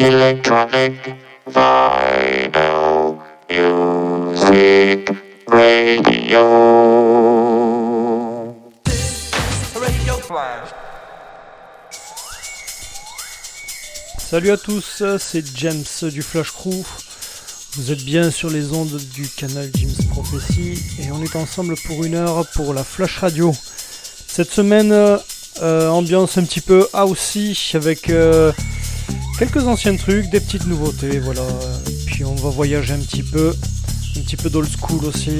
Electronic Vinyl Music Radio. Salut à tous, c'est James du Flash Crew. Vous êtes bien sur les ondes du canal James Prophecy et on est ensemble pour une heure pour la Flash Radio. Cette semaine, euh, ambiance un petit peu aussi avec euh, quelques anciens trucs, des petites nouveautés, voilà. Puis on va voyager un petit peu, un petit peu d'old school aussi.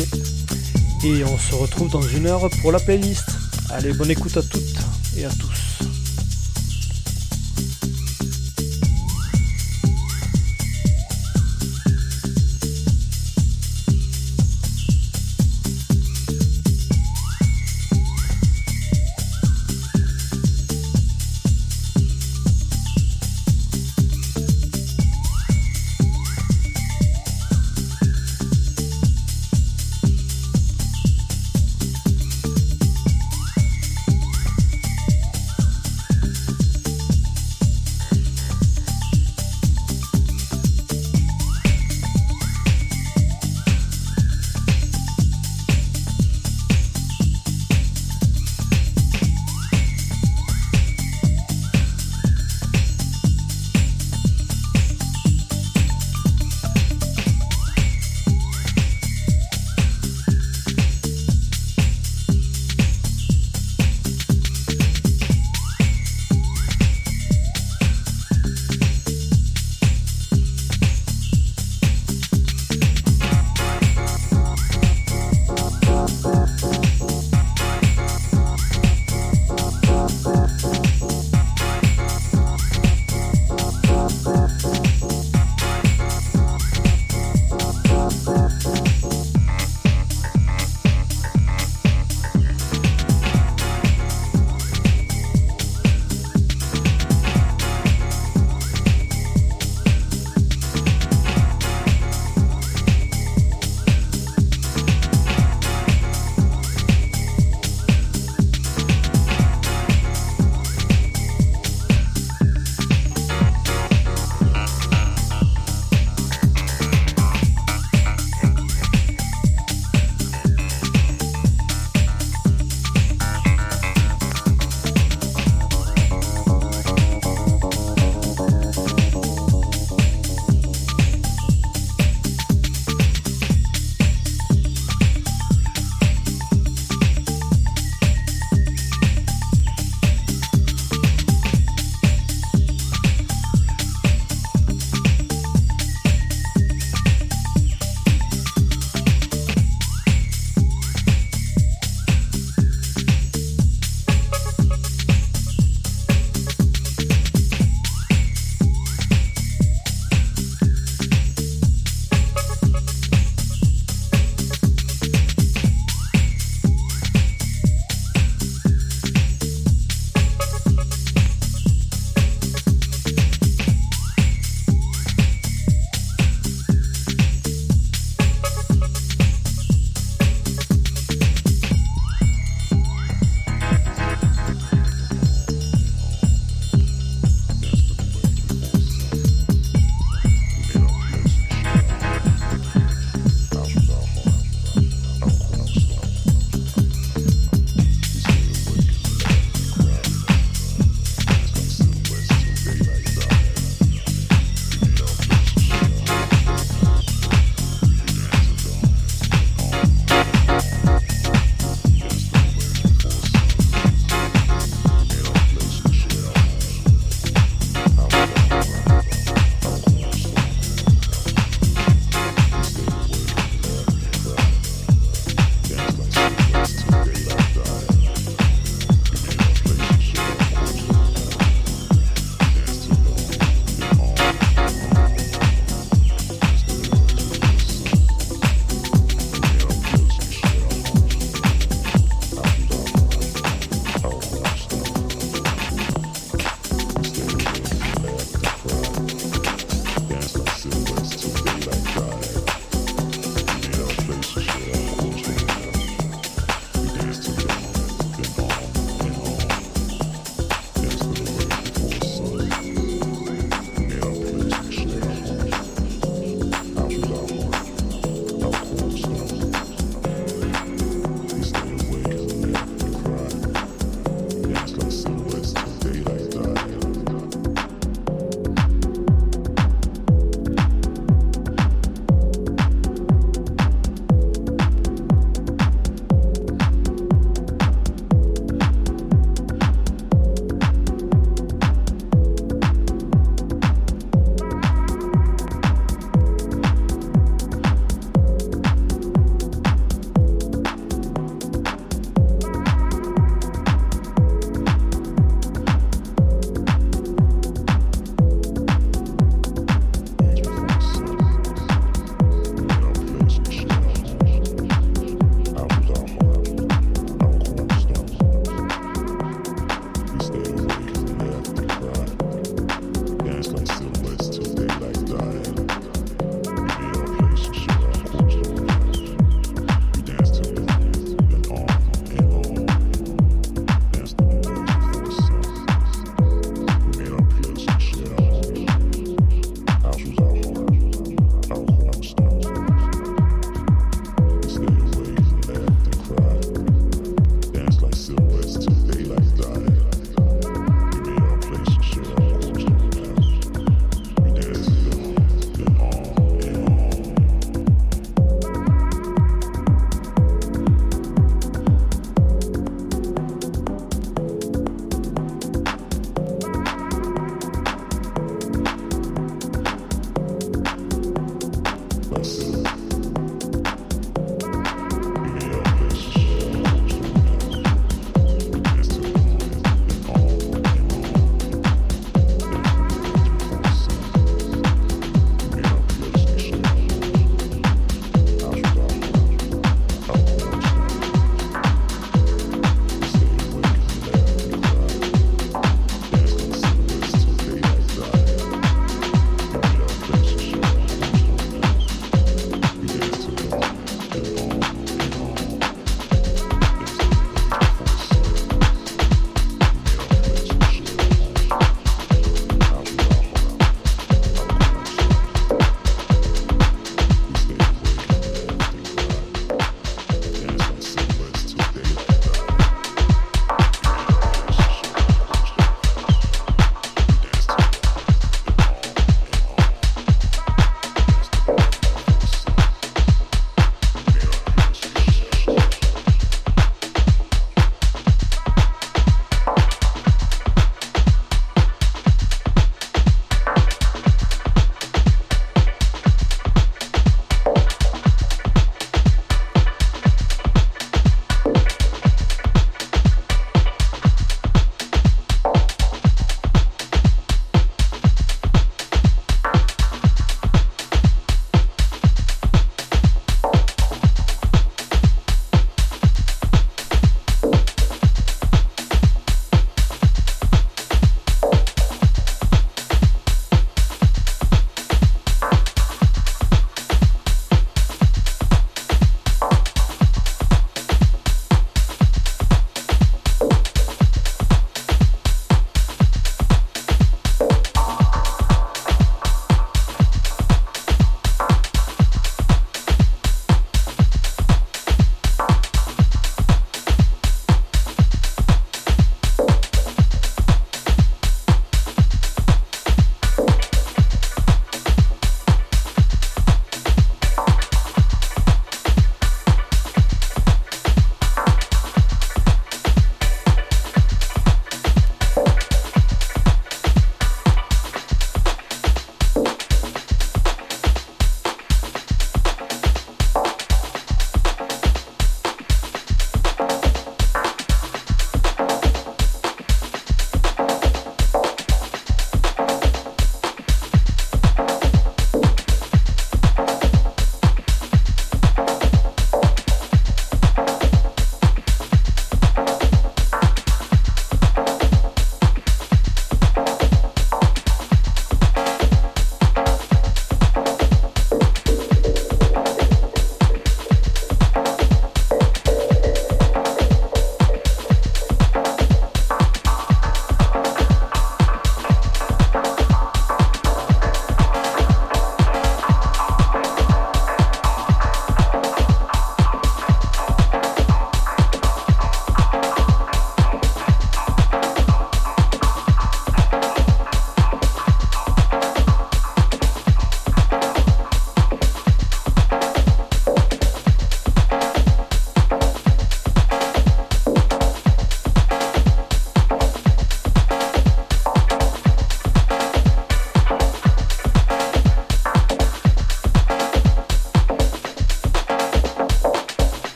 Et on se retrouve dans une heure pour la playlist. Allez, bonne écoute à toutes et à tous.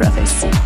James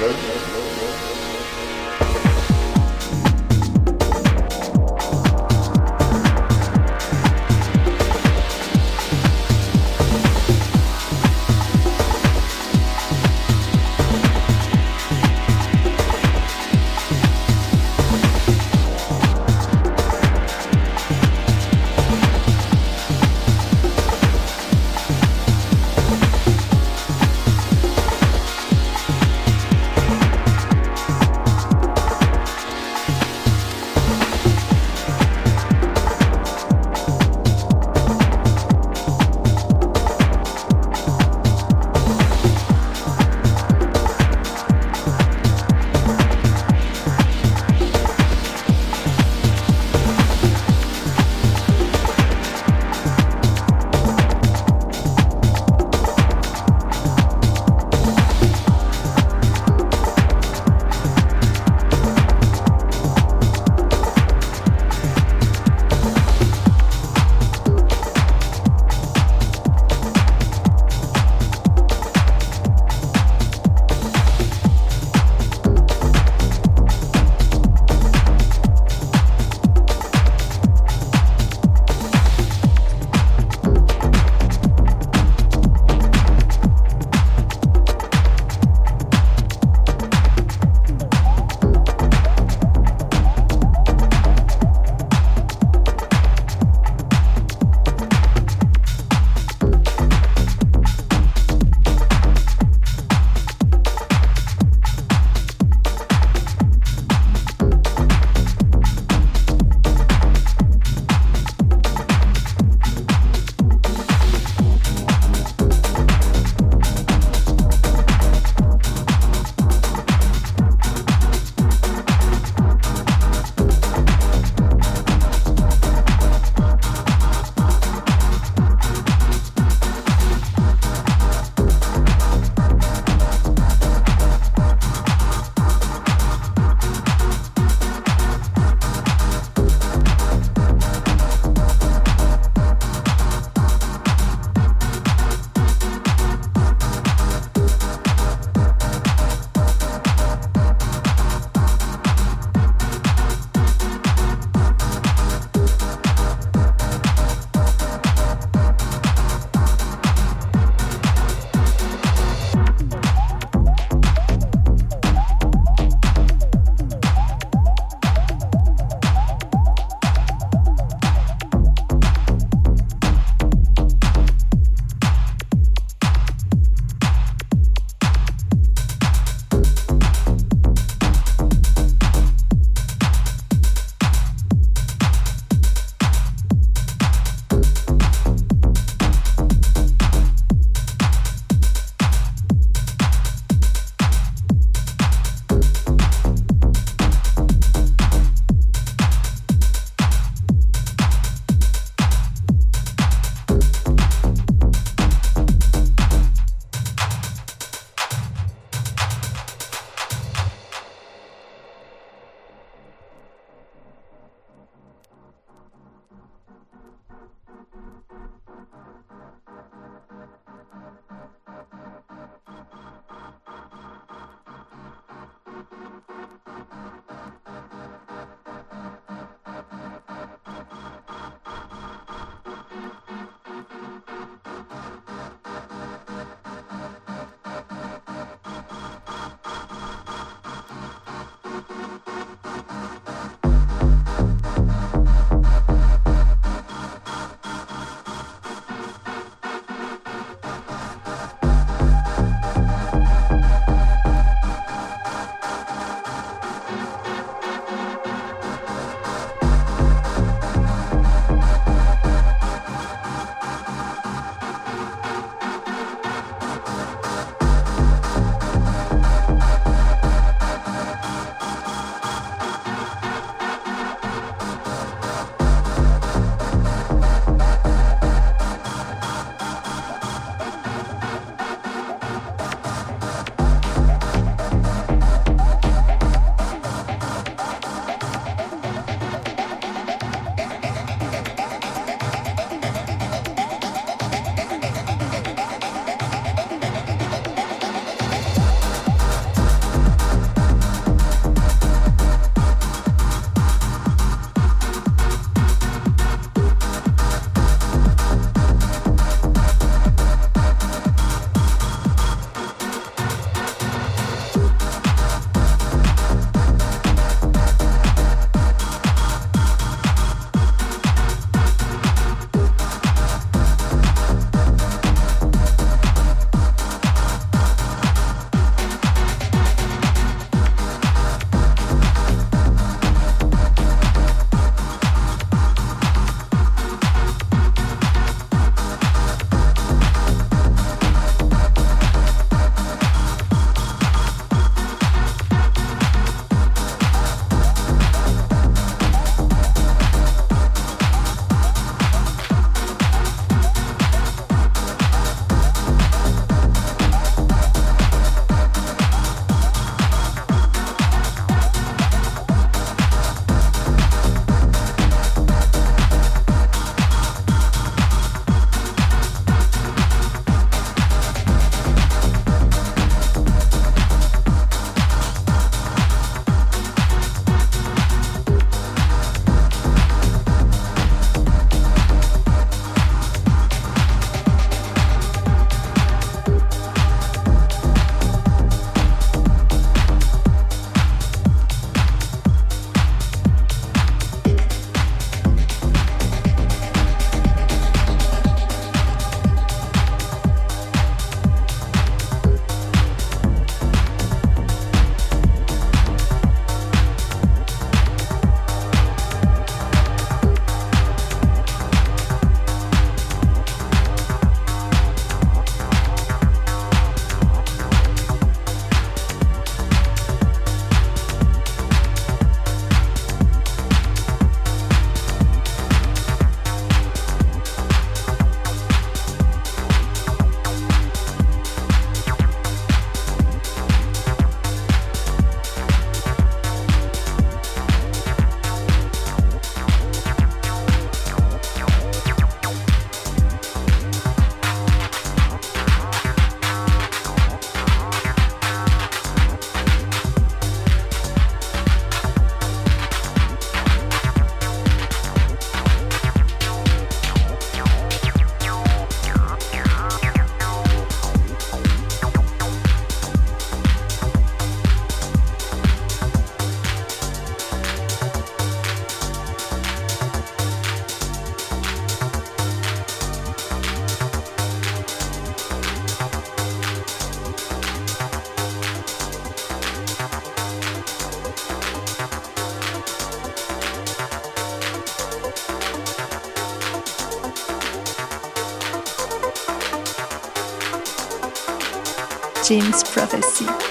Let James Prophecy.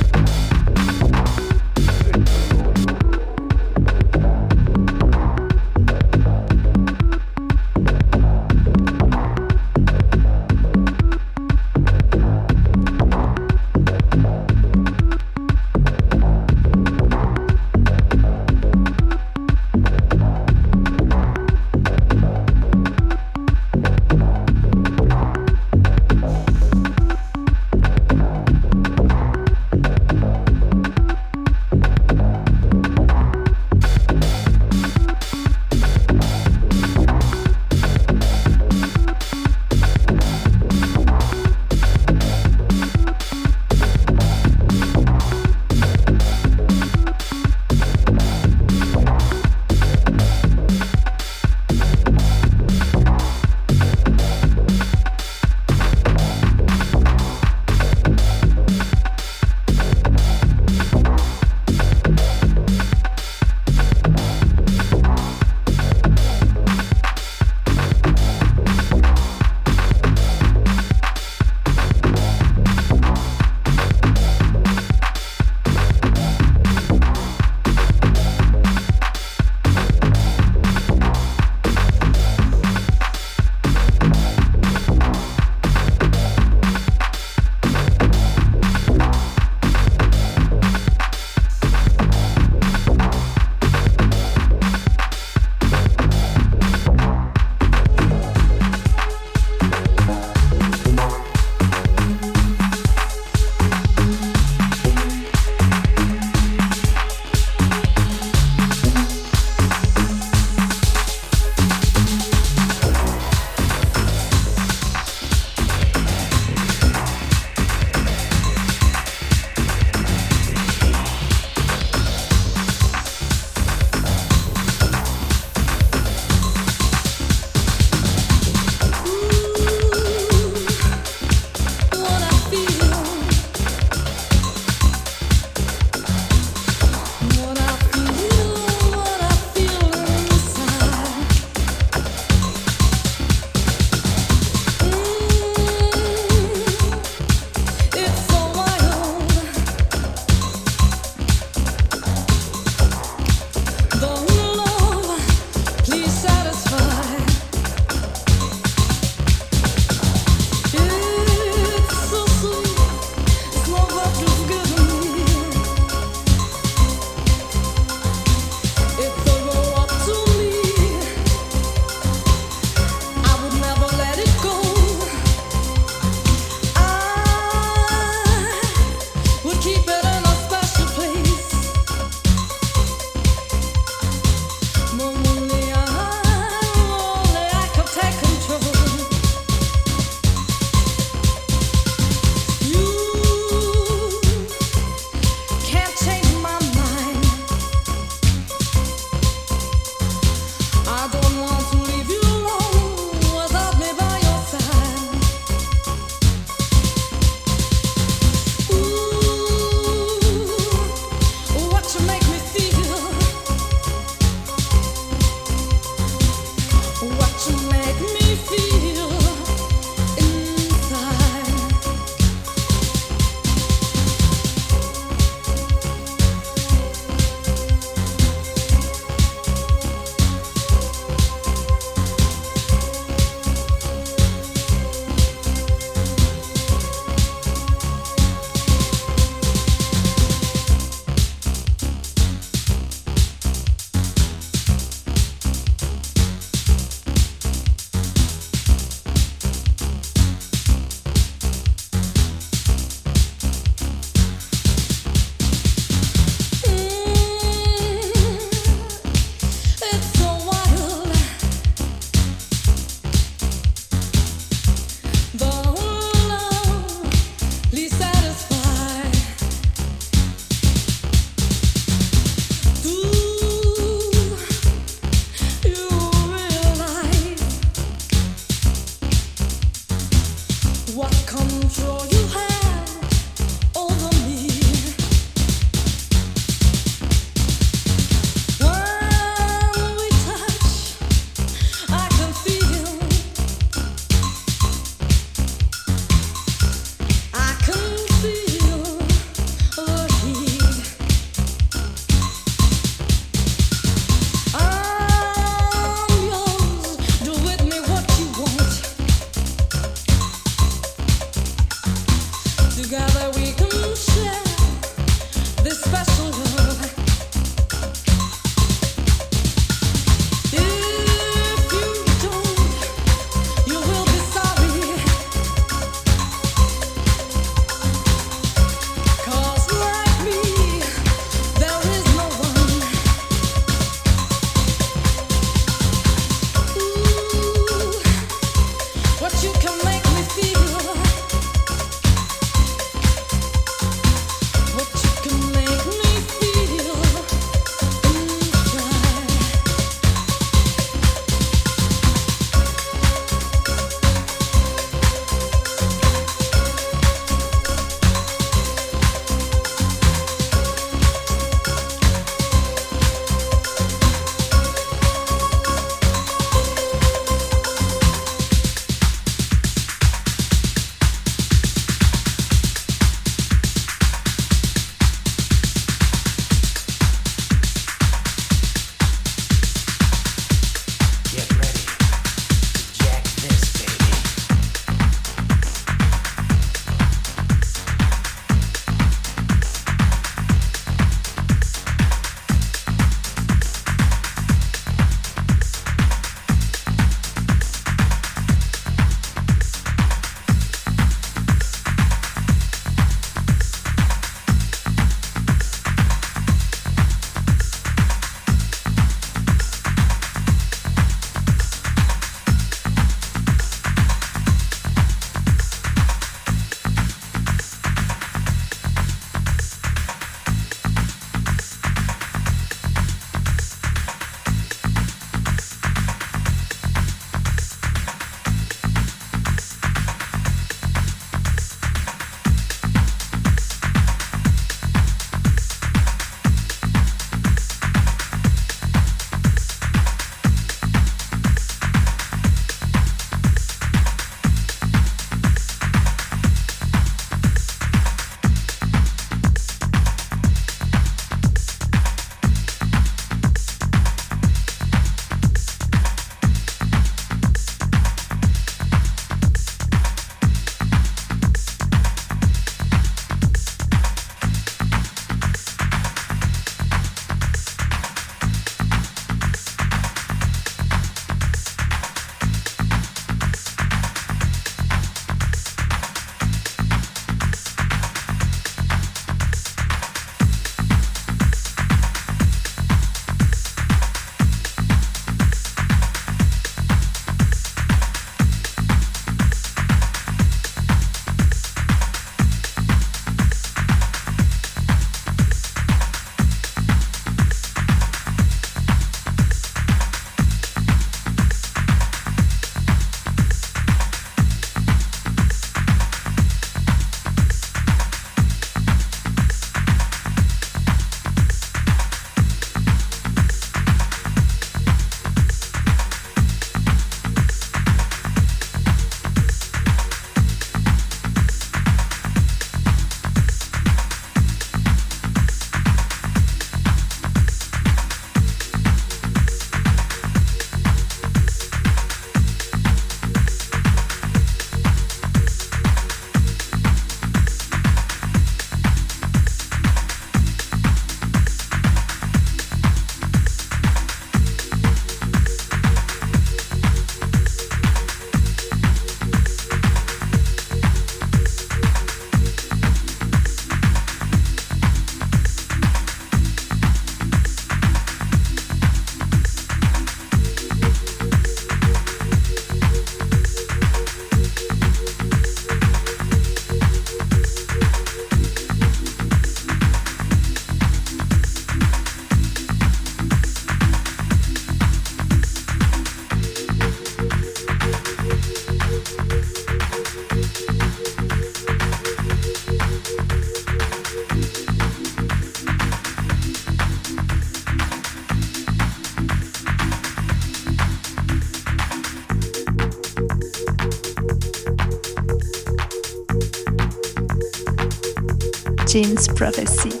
James Prophecy. Prophecy.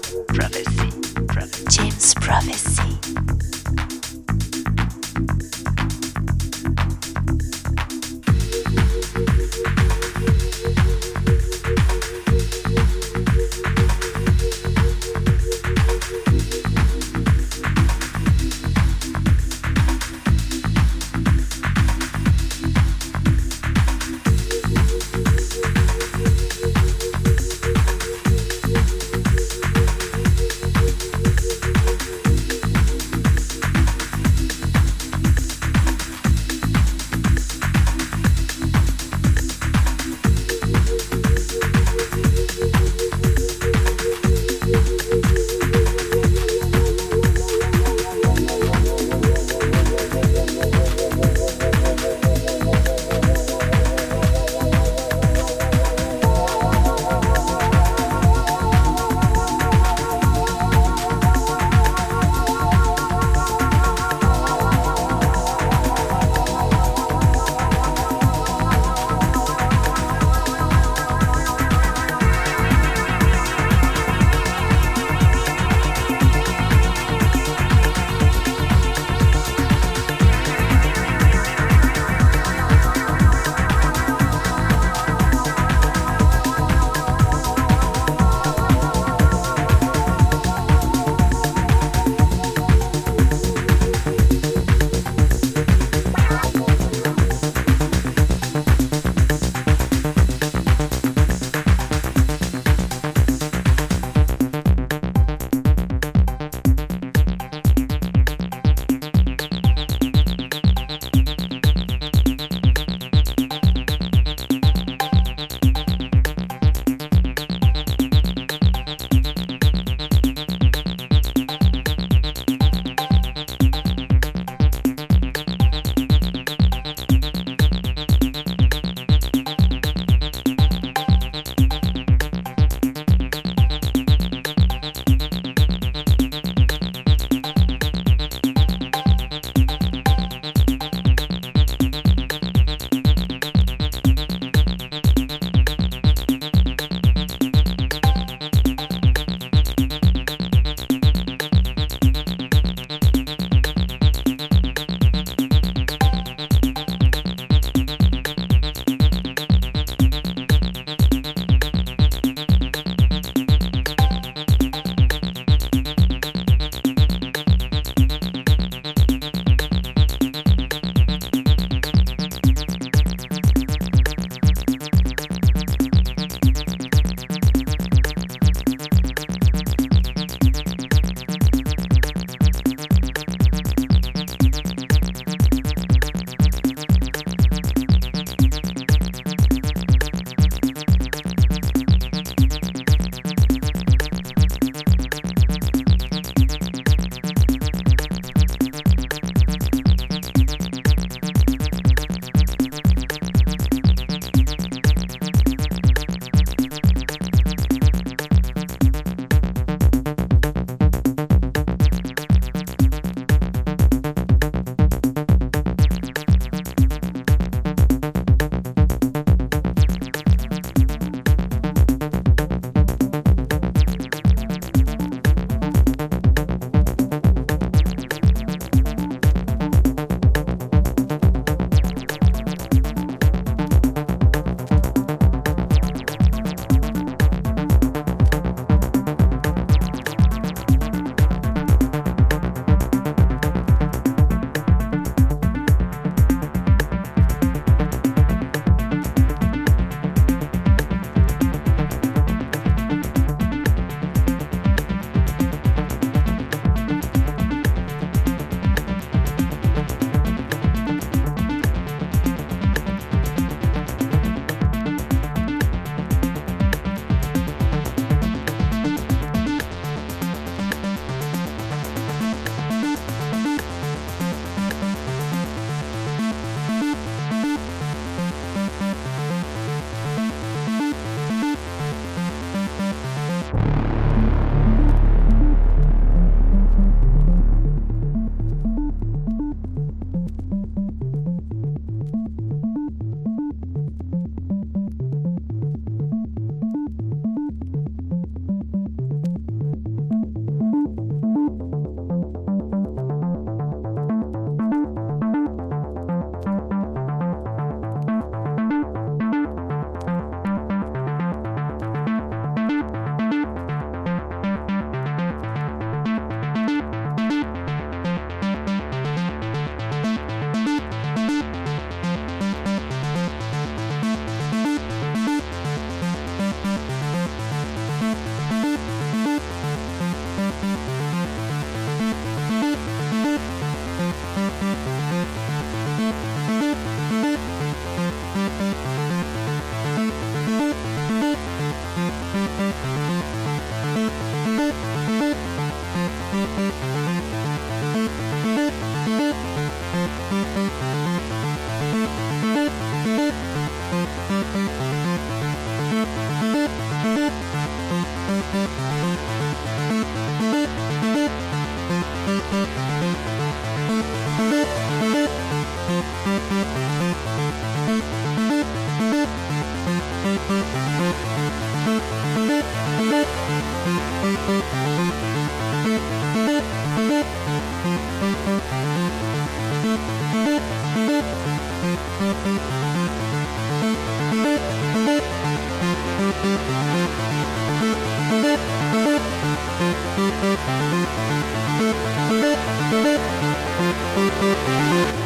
Música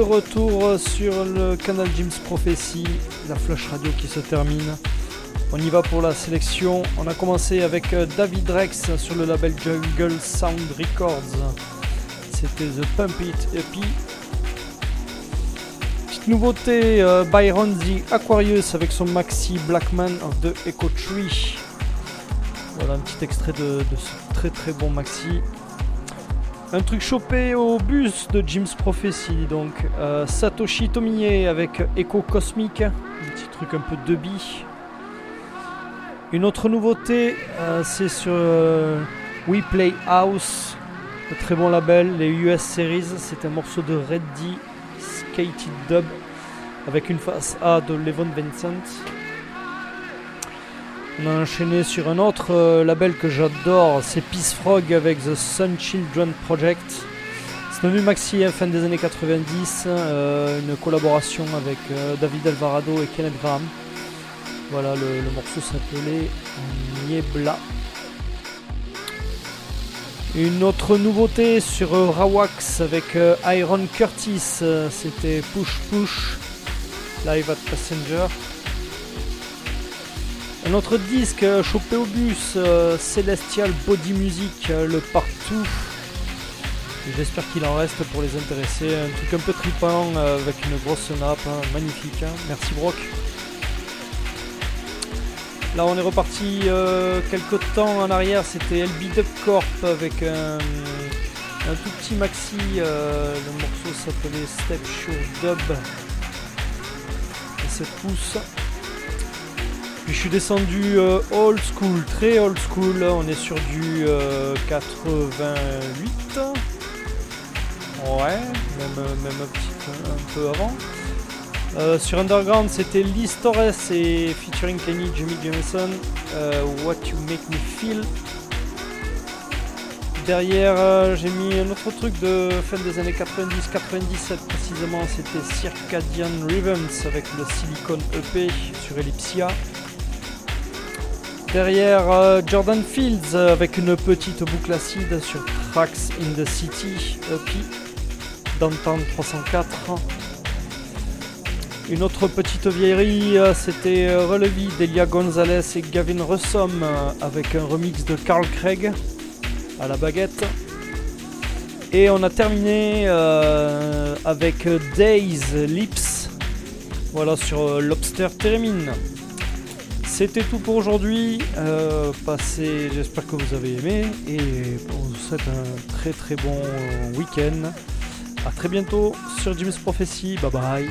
retour sur le canal Jim's Prophecy, la flash radio qui se termine. On y va pour la sélection. On a commencé avec euh, David Rex sur le label Jungle Sound Records. C'était The Pump It EP. Petite nouveauté, euh, Byron The Aquarius avec son maxi Blackman of the Echo Tree. Voilà un petit extrait de, de ce très très bon maxi. Un truc chopé au bus de Jim's Prophecy, donc euh, Satoshi Tomie avec Echo Cosmic, un petit truc un peu dubby. Une autre nouveauté, euh, c'est sur euh, We Play House, le très bon label, les US Series. C'est un morceau de Reddy Skated Dub avec une face A de Levon Vincent. On a enchaîné sur un autre euh, label que j'adore, c'est Peace Frog avec The Sun Children Project. C'est devenu maxi fin des années 90, euh, une collaboration avec euh, David Alvarado et Kenneth Graham. Voilà, le, le morceau s'appelait Niebla. Une autre nouveauté sur Rawax avec Iron Curtis, c'était Push Push Live at Passenger. Un autre disque euh, chopé au bus, euh, Celestial Body Music, euh, le partout. J'espère qu'il en reste pour les intéresser. Un truc un peu tripant avec une grosse nappe, hein, magnifique. hein. Merci Brock. Là on est reparti quelques temps en arrière, c'était LB Dub Corp avec un, tout petit maxi. le morceau s'appelait Step Sure Dub. Et 7 pouces. Puis je suis descendu euh, old school, très old school. On est sur du euh, 88. Ouais, même, euh, même un petit peu, un peu avant. Euh, sur Underground, c'était Liz Torres et featuring Kenny Jimmy Jameson. euh, What You Make Me Feel. Derrière, euh, j'ai mis un autre truc de fin des années 90-97 précisément. C'était Circadian Rhythms avec le Silicon EP sur Ellipsia. Derrière euh, Jordan Fields euh, avec une petite boucle acide sur Tracks in the City EP Downtown 304. Une autre petite vieillerie, euh, c'était euh, Relevi d'Elia Gonzalez et Gavin Russom euh, avec un remix de Carl Craig à la baguette. Et on a terminé euh, avec euh, Days Lips, voilà sur euh, Lobster Theremin. C'était tout pour aujourd'hui. Euh, j'espère que vous avez aimé et on vous souhaite un très très bon week-end. A très bientôt sur Jim's Prophecy. Bye bye.